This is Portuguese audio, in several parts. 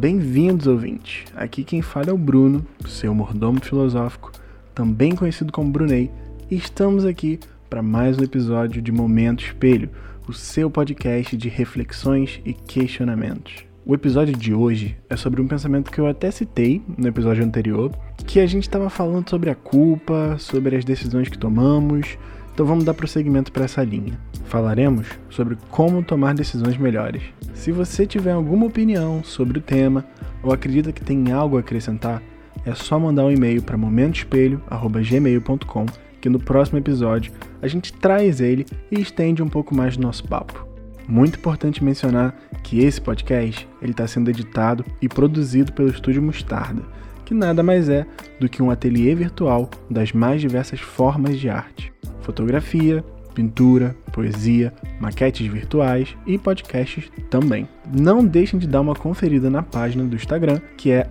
Bem-vindos, ouvintes! Aqui quem fala é o Bruno, seu mordomo filosófico, também conhecido como Brunei, e estamos aqui para mais um episódio de Momento Espelho, o seu podcast de reflexões e questionamentos. O episódio de hoje é sobre um pensamento que eu até citei no episódio anterior, que a gente estava falando sobre a culpa, sobre as decisões que tomamos, então vamos dar prosseguimento para essa linha. Falaremos sobre como tomar decisões melhores. Se você tiver alguma opinião sobre o tema ou acredita que tem algo a acrescentar, é só mandar um e-mail para momentoespelho@gmail.com que no próximo episódio a gente traz ele e estende um pouco mais do nosso papo. Muito importante mencionar que esse podcast ele está sendo editado e produzido pelo Estúdio Mostarda, que nada mais é do que um ateliê virtual das mais diversas formas de arte fotografia, pintura, poesia, maquetes virtuais e podcasts também. Não deixem de dar uma conferida na página do Instagram, que é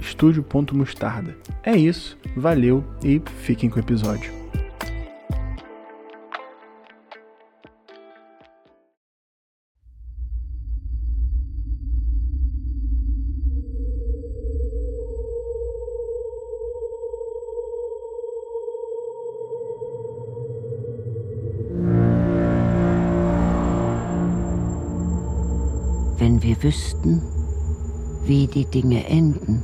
estúdio.mostarda. É isso, valeu e fiquem com o episódio. Wenn wir wüssten, wie die Dinge enden,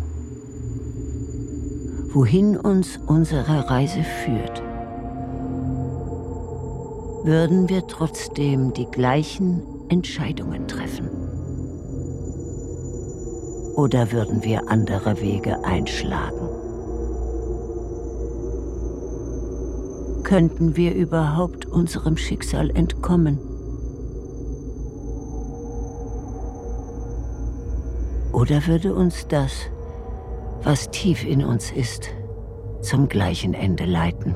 wohin uns unsere Reise führt, würden wir trotzdem die gleichen Entscheidungen treffen? Oder würden wir andere Wege einschlagen? Könnten wir überhaupt unserem Schicksal entkommen? Oder würde uns das, was tief in uns ist, zum gleichen Ende leiten?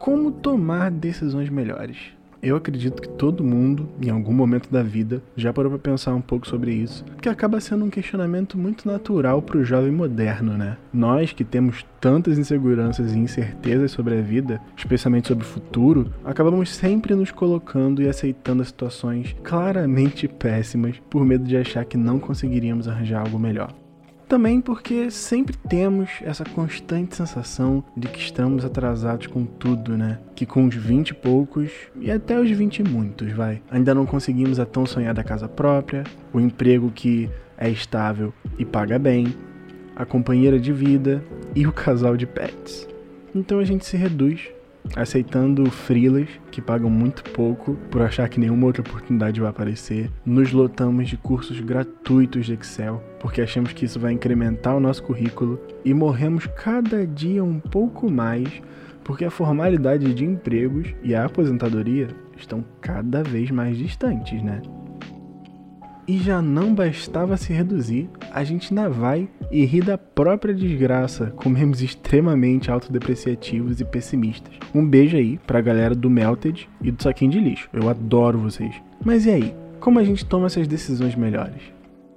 Como tomar decisões melhores? Eu acredito que todo mundo, em algum momento da vida, já parou para pensar um pouco sobre isso, que acaba sendo um questionamento muito natural para o jovem moderno, né? Nós que temos tantas inseguranças e incertezas sobre a vida, especialmente sobre o futuro, acabamos sempre nos colocando e aceitando situações claramente péssimas por medo de achar que não conseguiríamos arranjar algo melhor. Também porque sempre temos essa constante sensação de que estamos atrasados com tudo, né? Que com os 20 e poucos, e até os 20 e muitos, vai, ainda não conseguimos a tão sonhada casa própria, o emprego que é estável e paga bem, a companheira de vida e o casal de pets. Então a gente se reduz aceitando freelas que pagam muito pouco por achar que nenhuma outra oportunidade vai aparecer. Nos lotamos de cursos gratuitos de Excel porque achamos que isso vai incrementar o nosso currículo e morremos cada dia um pouco mais porque a formalidade de empregos e a aposentadoria estão cada vez mais distantes, né? E já não bastava se reduzir, a gente ainda vai e ri da própria desgraça com memes extremamente autodepreciativos e pessimistas. Um beijo aí pra galera do Melted e do Saquinho de Lixo. Eu adoro vocês. Mas e aí? Como a gente toma essas decisões melhores?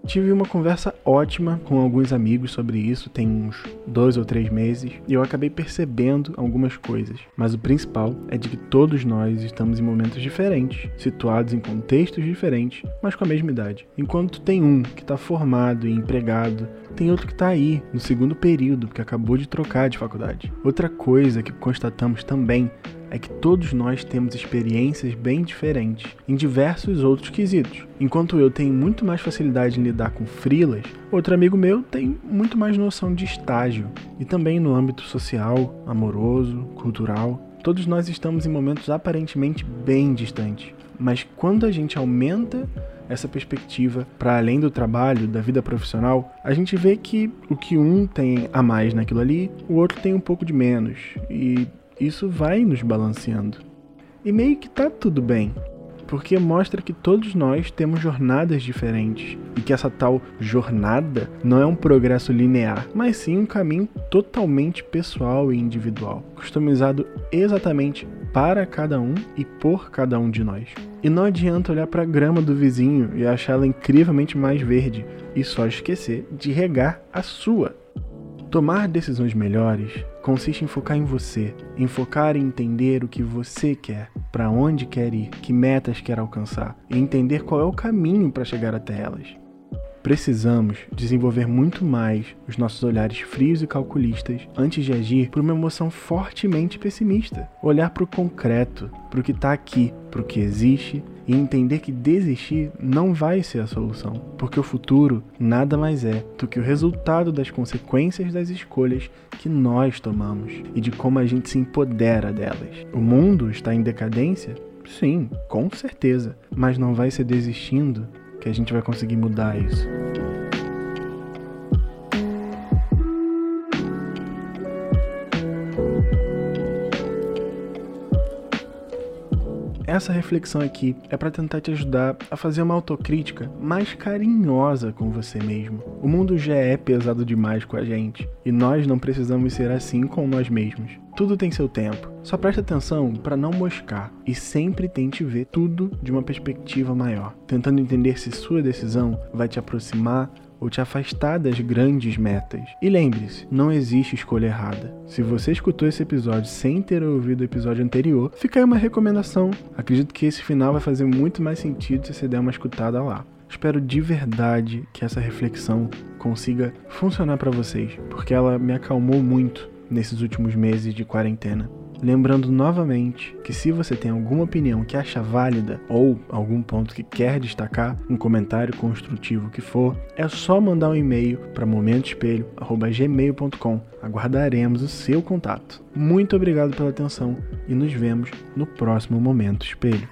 Tive uma conversa ótima com alguns amigos sobre isso tem uns dois ou três meses e eu acabei percebendo algumas coisas. Mas o principal é de que todos nós estamos em momentos diferentes, situados em contextos diferentes, mas com a mesma idade. Enquanto tem um que está formado e empregado, tem outro que está aí no segundo período que acabou de trocar de faculdade. Outra coisa que constatamos também é que todos nós temos experiências bem diferentes em diversos outros quesitos. Enquanto eu tenho muito mais facilidade em lidar com frilas, outro amigo meu tem muito mais noção de estágio e também no âmbito social, amoroso, cultural. Todos nós estamos em momentos aparentemente bem distantes, mas quando a gente aumenta essa perspectiva para além do trabalho, da vida profissional, a gente vê que o que um tem a mais naquilo ali, o outro tem um pouco de menos. E isso vai nos balanceando. E meio que tá tudo bem. porque mostra que todos nós temos jornadas diferentes e que essa tal jornada não é um progresso linear, mas sim um caminho totalmente pessoal e individual, customizado exatamente para cada um e por cada um de nós. E não adianta olhar para a grama do vizinho e achá-la incrivelmente mais verde e só esquecer de regar a sua. Tomar decisões melhores consiste em focar em você, em focar em entender o que você quer, para onde quer ir, que metas quer alcançar e entender qual é o caminho para chegar até elas. Precisamos desenvolver muito mais os nossos olhares frios e calculistas antes de agir por uma emoção fortemente pessimista. Olhar para o concreto, para o que está aqui, para o que existe e entender que desistir não vai ser a solução, porque o futuro nada mais é do que o resultado das consequências das escolhas que nós tomamos e de como a gente se empodera delas. O mundo está em decadência? Sim, com certeza, mas não vai ser desistindo que a gente vai conseguir mudar isso. Essa reflexão aqui é para tentar te ajudar a fazer uma autocrítica mais carinhosa com você mesmo. O mundo já é pesado demais com a gente e nós não precisamos ser assim com nós mesmos. Tudo tem seu tempo. Só preste atenção para não moscar e sempre tente ver tudo de uma perspectiva maior, tentando entender se sua decisão vai te aproximar ou te afastar das grandes metas. E lembre-se, não existe escolha errada. Se você escutou esse episódio sem ter ouvido o episódio anterior, fica aí uma recomendação. Acredito que esse final vai fazer muito mais sentido se você der uma escutada lá. Espero de verdade que essa reflexão consiga funcionar para vocês, porque ela me acalmou muito nesses últimos meses de quarentena. Lembrando novamente que se você tem alguma opinião que acha válida ou algum ponto que quer destacar, um comentário construtivo que for, é só mandar um e-mail para momentoespelho@gmail.com. Aguardaremos o seu contato. Muito obrigado pela atenção e nos vemos no próximo Momento Espelho.